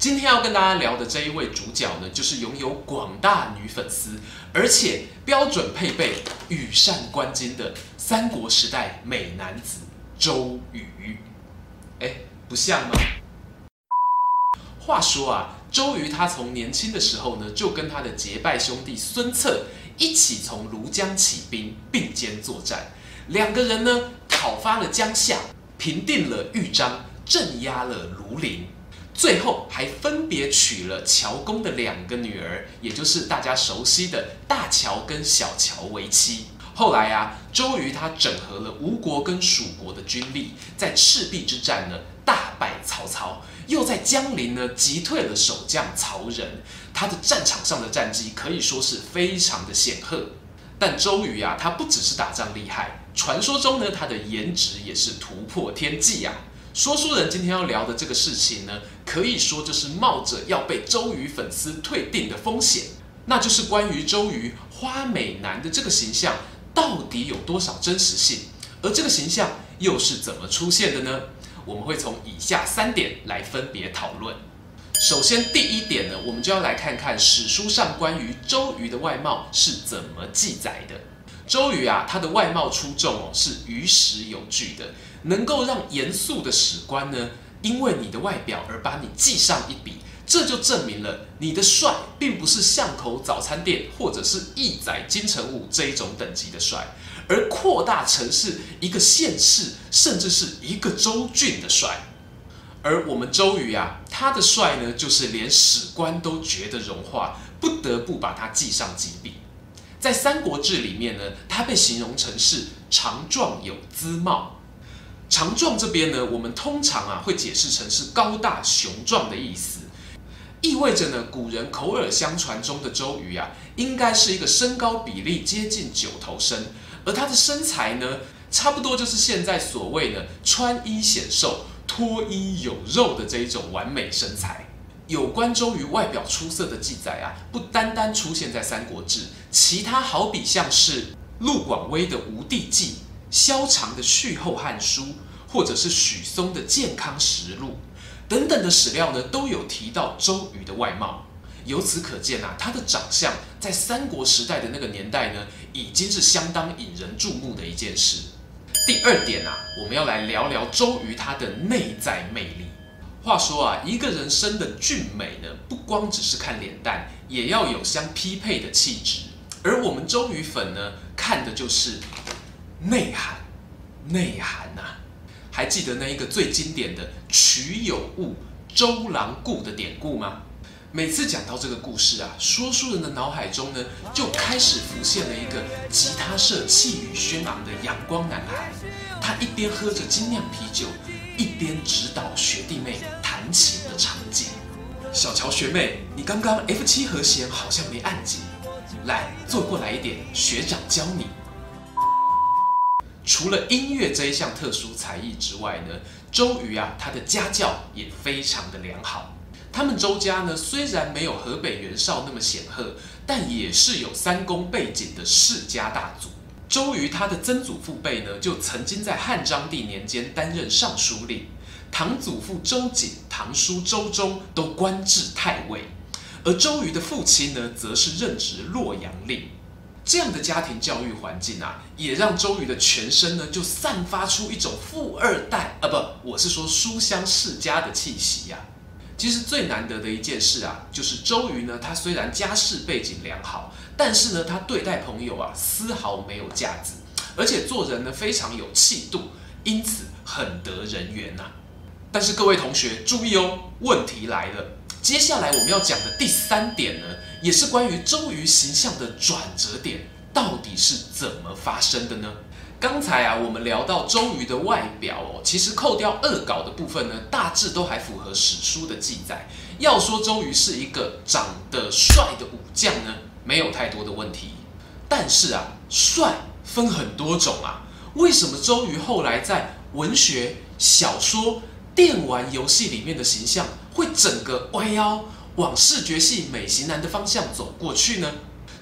今天要跟大家聊的这一位主角呢，就是拥有广大女粉丝，而且标准配备羽扇纶巾的三国时代美男子周瑜。哎，不像吗？话说啊，周瑜他从年轻的时候呢，就跟他的结拜兄弟孙策一起从庐江起兵，并肩作战。两个人呢，讨伐了江夏，平定了豫章，镇压了庐陵。最后还分别娶了乔公的两个女儿，也就是大家熟悉的大乔跟小乔为妻。后来啊，周瑜他整合了吴国跟蜀国的军力，在赤壁之战呢大败曹操，又在江陵呢击退了守将曹仁。他的战场上的战绩可以说是非常的显赫。但周瑜啊，他不只是打仗厉害，传说中呢他的颜值也是突破天际啊。说书人今天要聊的这个事情呢，可以说就是冒着要被周瑜粉丝退订的风险，那就是关于周瑜花美男的这个形象到底有多少真实性，而这个形象又是怎么出现的呢？我们会从以下三点来分别讨论。首先，第一点呢，我们就要来看看史书上关于周瑜的外貌是怎么记载的。周瑜啊，他的外貌出众哦，是于史有据的。能够让严肃的史官呢，因为你的外表而把你记上一笔，这就证明了你的帅并不是巷口早餐店或者是义载金城武这一种等级的帅，而扩大成是一个县市甚至是一个州郡的帅。而我们周瑜啊，他的帅呢，就是连史官都觉得荣华，不得不把他记上几笔。在《三国志》里面呢，他被形容成是长壮有姿貌。强壮这边呢，我们通常啊会解释成是高大雄壮的意思，意味着呢，古人口耳相传中的周瑜啊，应该是一个身高比例接近九头身，而他的身材呢，差不多就是现在所谓的穿衣显瘦、脱衣有肉的这一种完美身材。有关周瑜外表出色的记载啊，不单单出现在《三国志》，其他好比像是陆广威的《吴地记》。萧长的《续后汉书》，或者是许嵩的《健康实录》等等的史料呢，都有提到周瑜的外貌。由此可见啊，他的长相在三国时代的那个年代呢，已经是相当引人注目的一件事。第二点啊，我们要来聊聊周瑜他的内在魅力。话说啊，一个人生的俊美呢，不光只是看脸蛋，也要有相匹配的气质。而我们周瑜粉呢，看的就是。内涵，内涵呐、还记得那一个最经典的“曲有误，周郎顾”的典故吗？每次讲到这个故事啊，说书人的脑海中呢，就开始浮现了一个吉他社气宇轩昂的阳光男孩。他一边喝着精酿啤酒，一边指导学弟妹弹琴的场景。小乔学妹，你刚刚 F 七和弦好像没按紧，来，坐过来一点，学长教你。除了音乐这一项特殊才艺之外呢，周瑜啊，他的家教也非常的良好。他们周家呢，虽然没有河北袁绍那么显赫，但也是有三公背景的世家大族。周瑜他的曾祖父辈呢，就曾经在汉章帝年间担任尚书令，堂祖父周瑾、堂叔周忠都官至太尉，而周瑜的父亲呢，则是任职洛阳令。这样的家庭教育环境啊，也让周瑜的全身呢就散发出一种富二代啊，不，我是说书香世家的气息呀。其实最难得的一件事啊，就是周瑜呢，他虽然家世背景良好，但是呢，他对待朋友啊丝毫没有架子，而且做人呢非常有气度，因此很得人缘呐。但是各位同学注意哦，问题来了。接下来我们要讲的第三点呢，也是关于周瑜形象的转折点，到底是怎么发生的呢？刚才啊，我们聊到周瑜的外表哦，其实扣掉恶搞的部分呢，大致都还符合史书的记载。要说周瑜是一个长得帅的武将呢，没有太多的问题。但是啊，帅分很多种啊。为什么周瑜后来在文学、小说、电玩游戏里面的形象会整个弯腰往视觉系美型男的方向走过去呢？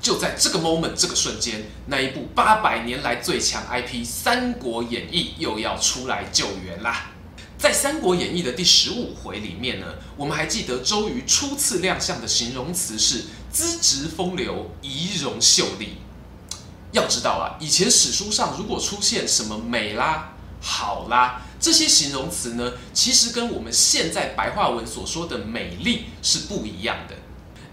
就在这个 moment 这个瞬间，那一部八百年来最强 IP《三国演义》又要出来救援啦。在《三国演义》的第十五回里面呢，我们还记得周瑜初次亮相的形容词是“资质风流，仪容秀丽”。要知道啊，以前史书上如果出现什么美啦、好啦这些形容词呢，其实跟我们现在白话文所说的美丽是不一样的。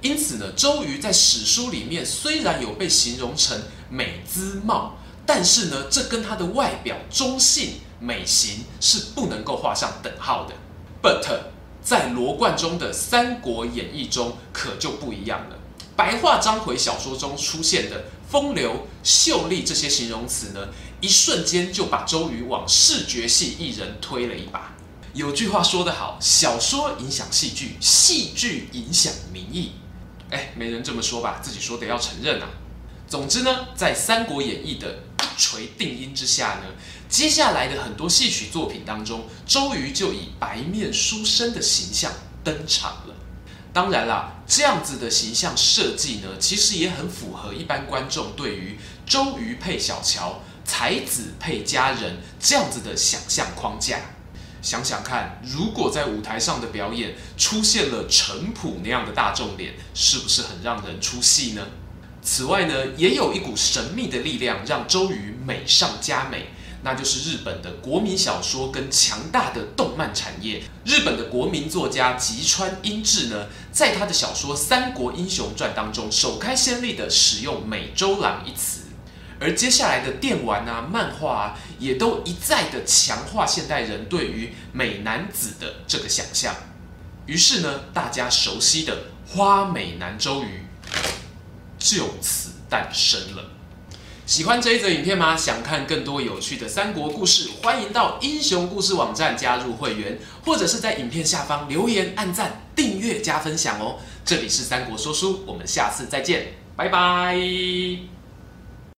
因此呢，周瑜在史书里面虽然有被形容成美姿貌，但是呢，这跟他的外表中性。美型是不能够画上等号的，but 在罗贯中的《三国演义》中可就不一样了。白话章回小说中出现的风流、秀丽这些形容词呢，一瞬间就把周瑜往视觉系艺人推了一把。有句话说得好，小说影响戏剧，戏剧影响民意。哎，没人这么说吧？自己说的要承认啊。总之呢，在《三国演义》的一锤定音之下呢，接下来的很多戏曲作品当中，周瑜就以白面书生的形象登场了。当然啦，这样子的形象设计呢，其实也很符合一般观众对于周瑜配小乔、才子配佳人这样子的想象框架。想想看，如果在舞台上的表演出现了程普那样的大众脸，是不是很让人出戏呢？此外呢，也有一股神秘的力量让周瑜美上加美，那就是日本的国民小说跟强大的动漫产业。日本的国民作家吉川英治呢，在他的小说《三国英雄传》当中，首开先例的使用“美周郎”一词，而接下来的电玩啊、漫画啊，也都一再的强化现代人对于美男子的这个想象。于是呢，大家熟悉的花美男周瑜。就此诞生了。喜欢这一则影片吗？想看更多有趣的三国故事，欢迎到英雄故事网站加入会员，或者是在影片下方留言、按赞、订阅、加分享哦。这里是三国说书，我们下次再见，拜拜。